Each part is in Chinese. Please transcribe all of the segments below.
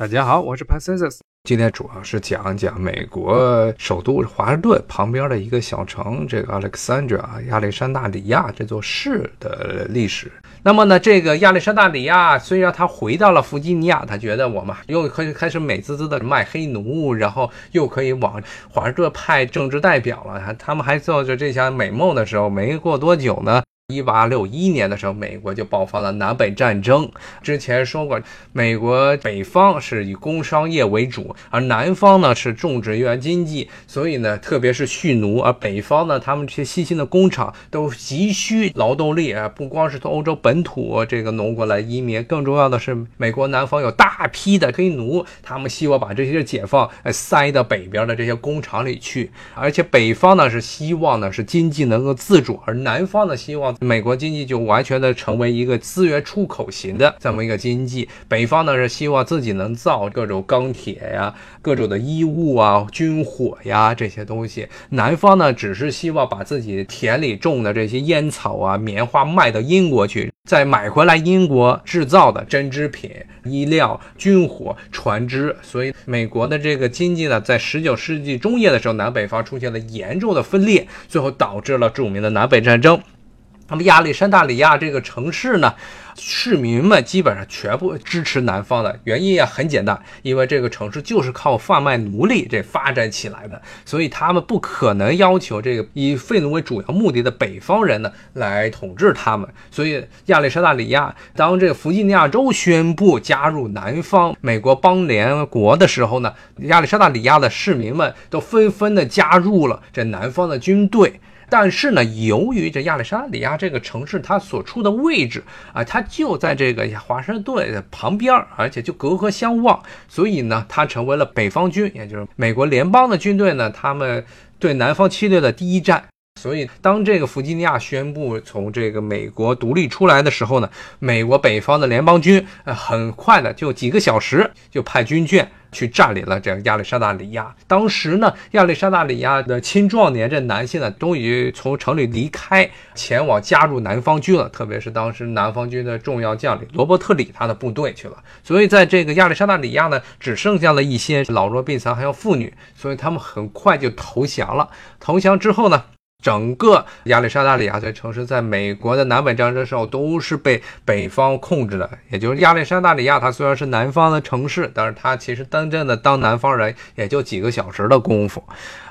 大家好，我是 p a c i s 今天主要是讲讲美国首都华盛顿旁边的一个小城，这个 Alexandria 亚历山大里亚这座市的历史。那么呢，这个亚历山大里亚虽然他回到了弗吉尼亚，他觉得我们又可以开始美滋滋的卖黑奴，然后又可以往华盛顿派政治代表了。他们还做着这项美梦的时候，没过多久呢。一八六一年的时候，美国就爆发了南北战争。之前说过，美国北方是以工商业为主，而南方呢是种植园经济，所以呢，特别是蓄奴。而北方呢，他们这些新兴的工厂都急需劳动力啊，不光是从欧洲本土这个挪过来移民，更重要的是，美国南方有大批的黑奴，他们希望把这些解放塞到北边的这些工厂里去。而且北方呢是希望呢是经济能够自主，而南方呢希望。美国经济就完全的成为一个资源出口型的这么一个经济，北方呢是希望自己能造各种钢铁呀、各种的衣物啊、军火呀这些东西，南方呢只是希望把自己田里种的这些烟草啊、棉花卖到英国去，再买回来英国制造的针织品、衣料、军火、船只。所以美国的这个经济呢，在十九世纪中叶的时候，南北方出现了严重的分裂，最后导致了著名的南北战争。那么亚历山大里亚这个城市呢，市民们基本上全部支持南方的原因也很简单，因为这个城市就是靠贩卖奴隶这发展起来的，所以他们不可能要求这个以废奴为主要目的的北方人呢来统治他们。所以亚历山大里亚当这个弗吉尼亚州宣布加入南方美国邦联国的时候呢，亚历山大里亚的市民们都纷纷的加入了这南方的军队。但是呢，由于这亚历山大里亚这个城市它所处的位置啊，它就在这个华盛顿旁边，而且就隔河相望，所以呢，它成为了北方军，也就是美国联邦的军队呢，他们对南方侵略的第一站。所以，当这个弗吉尼亚宣布从这个美国独立出来的时候呢，美国北方的联邦军呃，很快的就几个小时就派军舰。去占领了这个亚历山大里亚。当时呢，亚历山大里亚的青壮年这男性呢，终于从城里离开，前往加入南方军了。特别是当时南方军的重要将领罗伯特里他的部队去了。所以在这个亚历山大里亚呢，只剩下了一些老弱病残还有妇女，所以他们很快就投降了。投降之后呢？整个亚历山大里亚这城市，在美国的南北战争时候都是被北方控制的。也就是亚历山大里亚，它虽然是南方的城市，但是它其实真正的当南方人也就几个小时的功夫。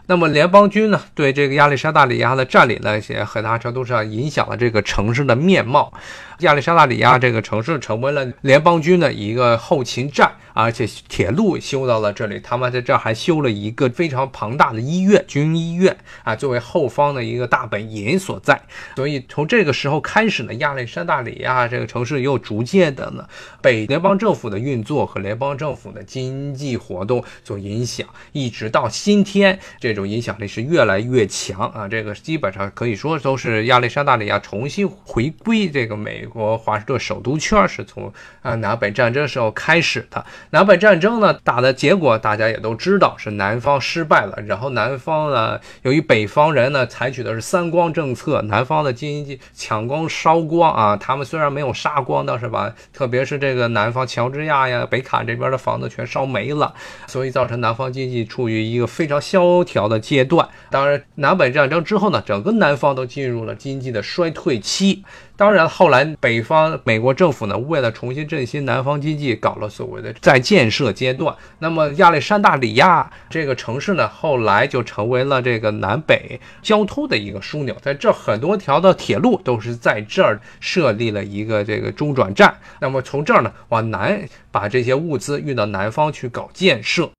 那么联邦军呢，对这个亚历山大里亚的占领呢，也很大程度上影响了这个城市的面貌。亚历山大里亚这个城市成为了联邦军的一个后勤站，而且铁路修到了这里，他们在这儿还修了一个非常庞大的医院——军医院啊，作为后方的一个大本营所在。所以从这个时候开始呢，亚历山大里亚这个城市又逐渐的呢，被联邦政府的运作和联邦政府的经济活动所影响，一直到今天这种。影响力是越来越强啊！这个基本上可以说都是亚历山大里亚重新回归这个美国华盛顿首都圈，是从啊南北战争时候开始的。南北战争呢打的结果大家也都知道，是南方失败了。然后南方呢，由于北方人呢采取的是三光政策，南方的经济抢光烧光啊，他们虽然没有杀光，但是把特别是这个南方乔治亚呀、北卡这边的房子全烧没了，所以造成南方经济处于一个非常萧条。的阶段，当然南北战争之后呢，整个南方都进入了经济的衰退期。当然，后来北方美国政府呢，为了重新振兴南方经济，搞了所谓的在建设阶段。那么亚历山大里亚这个城市呢，后来就成为了这个南北交通的一个枢纽，在这很多条的铁路都是在这儿设立了一个这个中转站。那么从这儿呢往南，把这些物资运到南方去搞建设。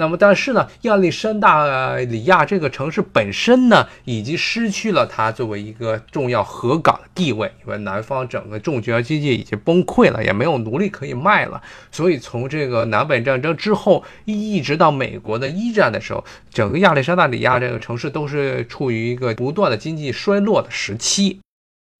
那么，但是呢，亚历山大里亚这个城市本身呢，已经失去了它作为一个重要河港的地位，因为南方整个种植园经济已经崩溃了，也没有奴隶可以卖了。所以，从这个南北战争之后，一直到美国的一战的时候，整个亚历山大里亚这个城市都是处于一个不断的经济衰落的时期。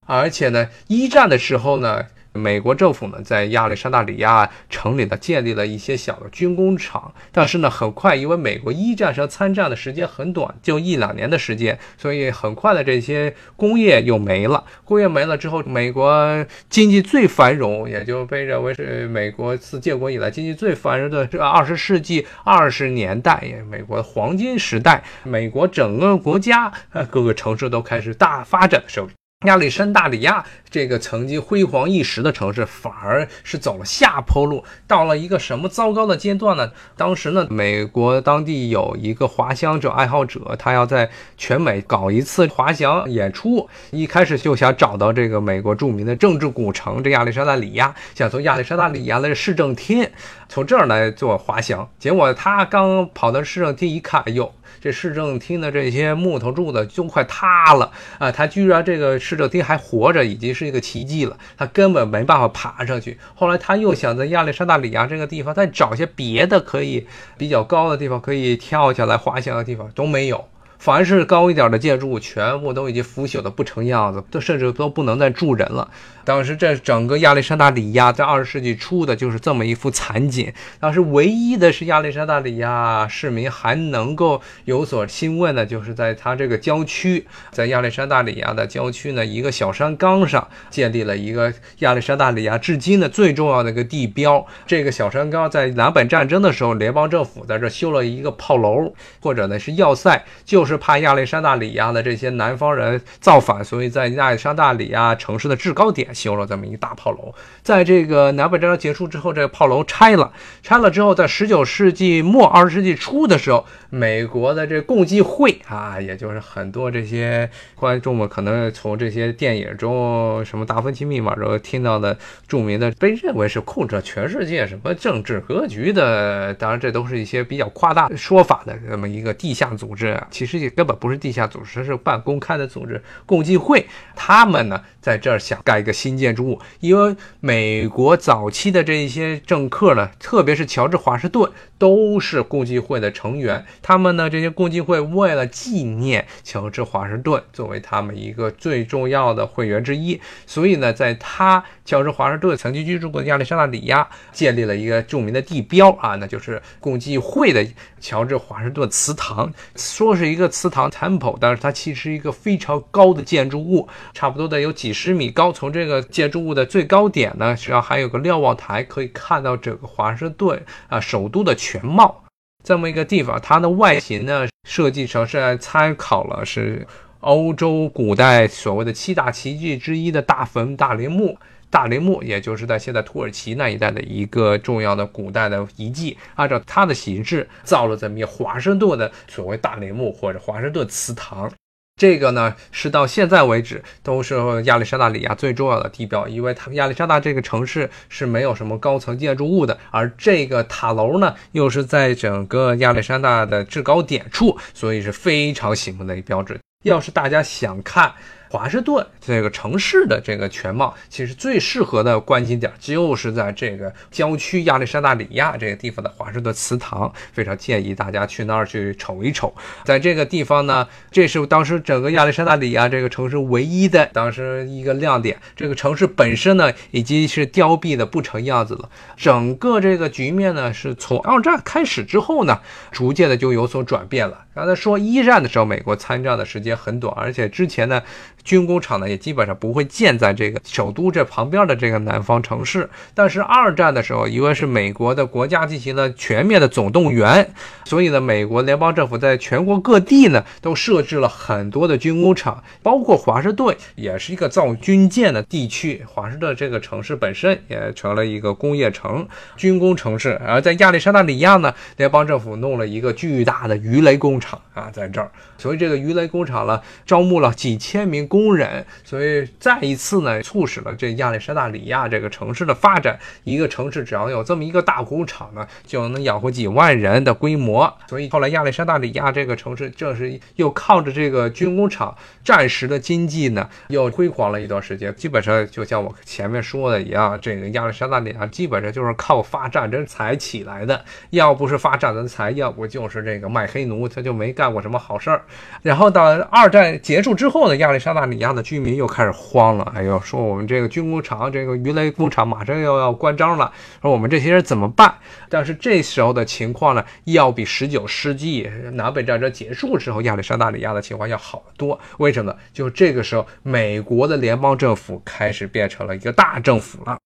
而且呢，一战的时候呢。美国政府呢在亚历山大里亚城里呢建立了一些小的军工厂，但是呢很快因为美国一战上参战的时间很短，就一两年的时间，所以很快的这些工业又没了。工业没了之后，美国经济最繁荣，也就被认为是美国自建国以来经济最繁荣的这二十世纪二十年代，美国黄金时代，美国整个国家各个城市都开始大发展的时候。亚历山大里亚这个曾经辉煌一时的城市，反而是走了下坡路，到了一个什么糟糕的阶段呢？当时呢，美国当地有一个滑翔者爱好者，他要在全美搞一次滑翔演出，一开始就想找到这个美国著名的政治古城这亚历山大里亚，想从亚历山大里亚的市政厅从这儿来做滑翔，结果他刚跑到市政厅一看，哎呦！这市政厅的这些木头柱子就快塌了啊！他居然这个市政厅还活着，已经是一个奇迹了。他根本没办法爬上去。后来他又想在亚历山大里亚这个地方再找些别的可以比较高的地方，可以跳下来滑翔的地方，都没有。凡是高一点的建筑物，全部都已经腐朽的不成样子，都甚至都不能再住人了。当时这整个亚历山大里亚在二十世纪初的就是这么一幅惨景。当时唯一的是亚历山大里亚市民还能够有所欣慰的，就是在它这个郊区，在亚历山大里亚的郊区呢，一个小山岗上建立了一个亚历山大里亚至今的最重要的一个地标。这个小山岗在南北战争的时候，联邦政府在这修了一个炮楼，或者呢是要塞，就是怕亚历山大里亚的这些南方人造反，所以在亚历山大里亚城市的制高点。修了这么一大炮楼，在这个南北战争结束之后，这个炮楼拆了。拆了之后，在十九世纪末二十世纪初的时候，美国的这共济会啊，也就是很多这些观众们可能从这些电影中，什么《达芬奇密码》中听到的著名的，被认为是控制全世界什么政治格局的。当然，这都是一些比较夸大说法的这么一个地下组织啊，其实根本不是地下组织，是半公开的组织。共济会他们呢，在这儿想盖一个新。建筑物，因为美国早期的这一些政客呢，特别是乔治华盛顿，都是共济会的成员。他们呢，这些共济会为了纪念乔治华盛顿，作为他们一个最重要的会员之一，所以呢，在他乔治华盛顿曾经居住过的亚历山大里亚，建立了一个著名的地标啊，那就是共济会的乔治华盛顿祠堂。说是一个祠堂 （temple），但是它其实一个非常高的建筑物，差不多得有几十米高。从这个建筑物的最高点呢，实际上还有个瞭望台，可以看到整个华盛顿啊首都的全貌。这么一个地方，它的外形呢设计成是参考了是欧洲古代所谓的七大奇迹之一的大坟大陵墓。大陵墓也就是在现在土耳其那一带的一个重要的古代的遗迹，按照它的形制造了这么一华盛顿的所谓大陵墓或者华盛顿祠堂。这个呢，是到现在为止都是亚历山大里亚最重要的地标，因为它亚历山大这个城市是没有什么高层建筑物的，而这个塔楼呢，又是在整个亚历山大的制高点处，所以是非常醒目的一个标志。要是大家想看，华盛顿这个城市的这个全貌，其实最适合的观景点就是在这个郊区亚历山大里亚这个地方的华盛顿祠堂，非常建议大家去那儿去瞅一瞅。在这个地方呢，这是当时整个亚历山大里亚这个城市唯一的当时一个亮点。这个城市本身呢，已经是凋敝的不成样子了。整个这个局面呢，是从二战开始之后呢，逐渐的就有所转变了。刚才说一战的时候，美国参战的时间很短，而且之前呢。军工厂呢也基本上不会建在这个首都这旁边的这个南方城市。但是二战的时候，因为是美国的国家进行了全面的总动员，所以呢，美国联邦政府在全国各地呢都设置了很多的军工厂，包括华盛顿也是一个造军舰的地区。华盛顿这个城市本身也成了一个工业城、军工城市。而在亚历山大里亚呢，联邦政府弄了一个巨大的鱼雷工厂啊，在这儿，所以这个鱼雷工厂呢，招募了几千名工。工人，所以再一次呢，促使了这亚历山大里亚这个城市的发展。一个城市只要有这么一个大工厂呢，就能养活几万人的规模。所以后来亚历山大里亚这个城市，正是又靠着这个军工厂，暂时的经济呢，又辉煌了一段时间。基本上就像我前面说的一样，这个亚历山大里亚基本上就是靠发战争财起来的。要不是发战争财，要不就是这个卖黑奴，他就没干过什么好事儿。然后到二战结束之后呢，亚历山大。大利亚的居民又开始慌了，哎呦，说我们这个军工厂、这个鱼雷工厂马上又要关张了，说我们这些人怎么办？但是这时候的情况呢，要比十九世纪南北战争结束之后亚历山大里亚的情况要好得多。为什么？就这个时候，美国的联邦政府开始变成了一个大政府了。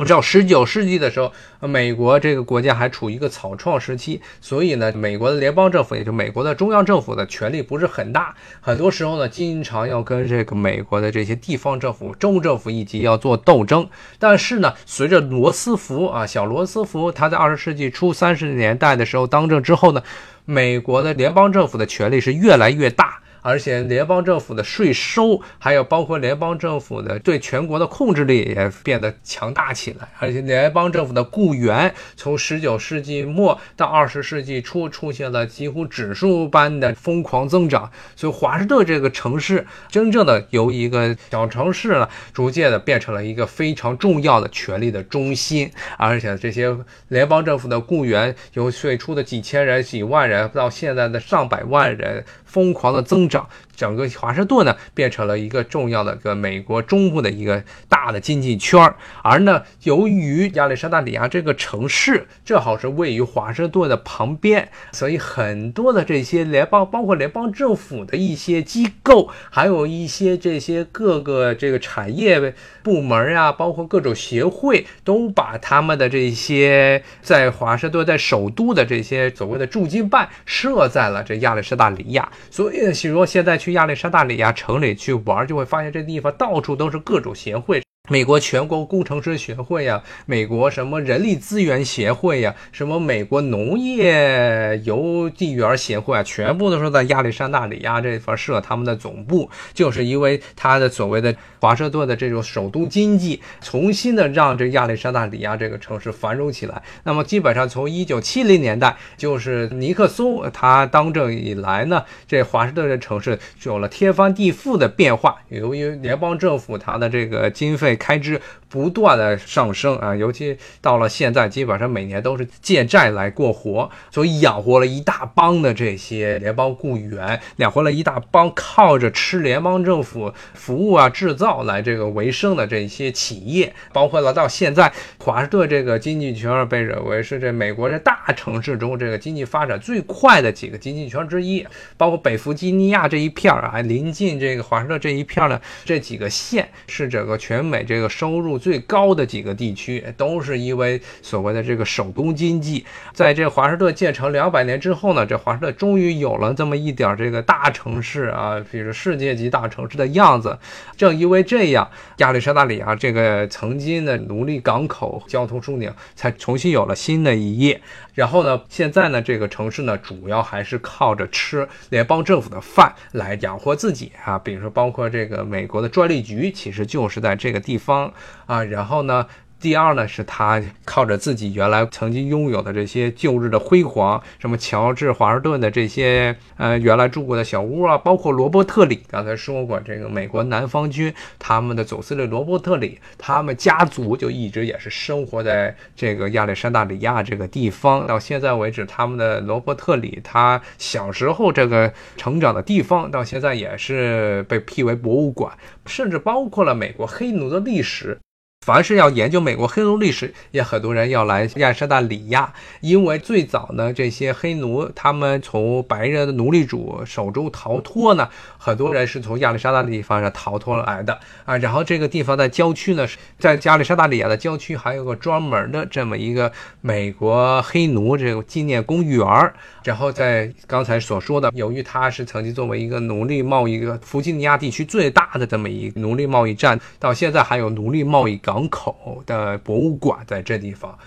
我们知道，十九世纪的时候，美国这个国家还处于一个草创时期，所以呢，美国的联邦政府，也就美国的中央政府的权力不是很大，很多时候呢，经常要跟这个美国的这些地方政府、州政府以及要做斗争。但是呢，随着罗斯福啊，小罗斯福他在二十世纪初三十年代的时候当政之后呢，美国的联邦政府的权力是越来越大。而且联邦政府的税收，还有包括联邦政府的对全国的控制力也变得强大起来。而且联邦政府的雇员从十九世纪末到二十世纪初出现了几乎指数般的疯狂增长。所以华盛顿这个城市真正的由一个小城市呢，逐渐的变成了一个非常重要的权力的中心。而且这些联邦政府的雇员由最初的几千人、几万人，到现在的上百万人。疯狂的增长，整个华盛顿呢变成了一个重要的个美国中部的一个大的经济圈儿。而呢，由于亚历山大里亚这个城市正好是位于华盛顿的旁边，所以很多的这些联邦，包括联邦政府的一些机构，还有一些这些各个这个产业部门啊，包括各种协会，都把他们的这些在华盛顿在首都的这些所谓的驻京办设在了这亚历山大里亚。所以，比如现在去亚历山大里亚城里去玩，就会发现这地方到处都是各种贤惠。美国全国工程师学会呀，美国什么人力资源协会呀，什么美国农业邮递员协会啊，全部都是在亚历山大里亚这方设他们的总部，就是因为他的所谓的华盛顿的这种首都经济，重新的让这亚历山大里亚这个城市繁荣起来。那么基本上从一九七零年代，就是尼克松他当政以来呢，这华盛顿这城市有了天翻地覆的变化，由于联邦政府它的这个经费。开支不断的上升啊，尤其到了现在，基本上每年都是借债来过活，所以养活了一大帮的这些联邦雇员，养活了一大帮靠着吃联邦政府服务啊、制造来这个为生的这些企业，包括了到现在，华盛顿这个经济圈被认为是这美国这大城市中这个经济发展最快的几个经济圈之一，包括北弗吉尼亚这一片儿啊，临近这个华盛顿这一片呢，这几个县是整个全美。这个收入最高的几个地区，都是因为所谓的这个手工经济。在这华盛顿建成两百年之后呢，这华盛顿终于有了这么一点这个大城市啊，比如世界级大城市的样子。正因为这样，亚历山大里啊这个曾经的奴隶港口、交通枢纽，才重新有了新的一页。然后呢，现在呢，这个城市呢，主要还是靠着吃联邦政府的饭来养活自己啊。比如说，包括这个美国的专利局，其实就是在这个地地方啊。然后呢。第二呢，是他靠着自己原来曾经拥有的这些旧日的辉煌，什么乔治华盛顿的这些呃原来住过的小屋啊，包括罗伯特里，刚才说过这个美国南方军他们的总司令罗伯特里，他们家族就一直也是生活在这个亚历山大里亚这个地方，到现在为止，他们的罗伯特里他小时候这个成长的地方，到现在也是被辟为博物馆，甚至包括了美国黑奴的历史。凡是要研究美国黑奴历史，也很多人要来亚历山大里亚，因为最早呢，这些黑奴他们从白人的奴隶主手中逃脱呢，很多人是从亚历山大的地方上逃脱来的啊。然后这个地方在郊区呢，在亚历山大里亚的郊区还有个专门的这么一个美国黑奴这个纪念公园儿。然后在刚才所说的，由于它是曾经作为一个奴隶贸易个弗吉尼亚地区最大的这么一个奴隶贸易站，到现在还有奴隶贸易港口的博物馆在这地方。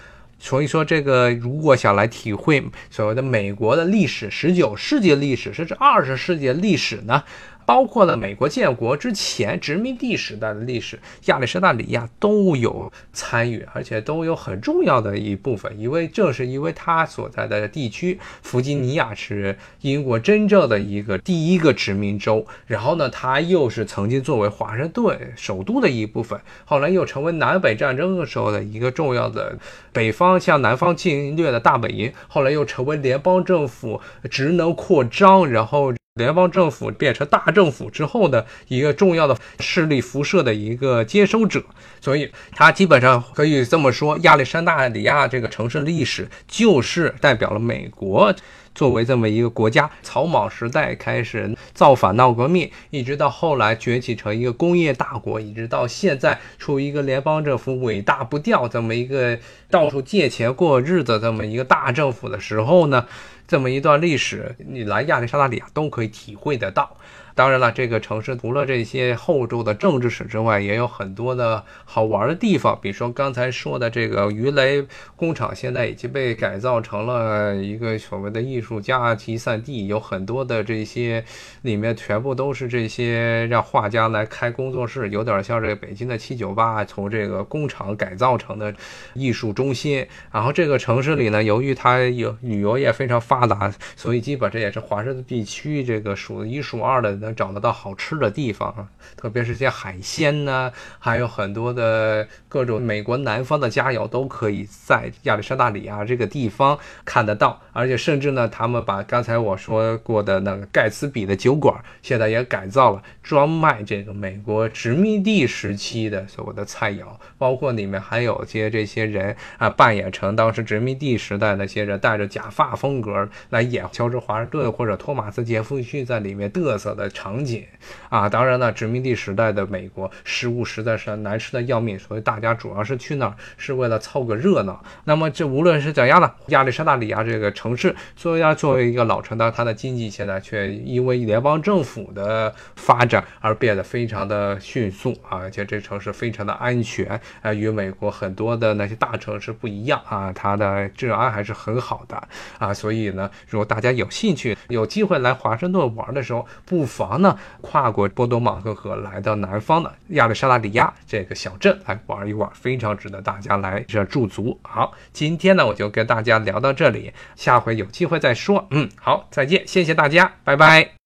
所以说，这个如果想来体会所谓的美国的历史，十九世纪历史甚至二十世纪历史呢？包括了美国建国之前殖民地时代的历史，亚历山大里亚都有参与，而且都有很重要的一部分。因为正是因为他所在的地区弗吉尼亚是英国真正的一个第一个殖民州，然后呢，他又是曾经作为华盛顿首都的一部分，后来又成为南北战争的时候的一个重要的北方向南方侵略的大本营，后来又成为联邦政府职能扩张，然后。联邦政府变成大政府之后的一个重要的势力辐射的一个接收者，所以它基本上可以这么说，亚历山大里亚这个城市历史就是代表了美国作为这么一个国家，草莽时代开始造反闹革命，一直到后来崛起成一个工业大国，一直到现在处于一个联邦政府尾大不掉这么一个到处借钱过日子这么一个大政府的时候呢。这么一段历史，你来亚历山大里亚都可以体会得到。当然了，这个城市除了这些厚重的政治史之外，也有很多的好玩的地方。比如说刚才说的这个鱼雷工厂，现在已经被改造成了一个所谓的艺术家集散地，有很多的这些里面全部都是这些让画家来开工作室，有点像这个北京的七九八从这个工厂改造成的艺术中心。然后这个城市里呢，由于它有旅游业非常发达，所以基本这也是华盛顿地区这个数一数二的。能找得到好吃的地方啊，特别是些海鲜呢，还有很多的各种美国南方的佳肴都可以在亚历山大里亚这个地方看得到。而且甚至呢，他们把刚才我说过的那个盖茨比的酒馆，现在也改造了，专卖这个美国殖民地时期的所谓的菜肴，包括里面还有些这些人啊，扮演成当时殖民地时代那些人，戴着假发风格来演乔治华盛顿或者托马斯杰夫逊在里面嘚瑟的。场景啊，当然了，殖民地时代的美国食物实在是难吃的要命，所以大家主要是去那儿是为了凑个热闹。那么这无论是怎样呢，亚历山大里亚这个城市，作为作为一个老城，但它的经济现在却因为联邦政府的发展而变得非常的迅速啊，而且这城市非常的安全啊，与美国很多的那些大城市不一样啊，它的治安还是很好的啊，所以呢，如果大家有兴趣、有机会来华盛顿玩的时候，不妨。呢？跨过波多马克河来到南方的亚历山大里亚这个小镇来玩一玩，非常值得大家来这驻足。好，今天呢我就跟大家聊到这里，下回有机会再说。嗯，好，再见，谢谢大家，拜拜。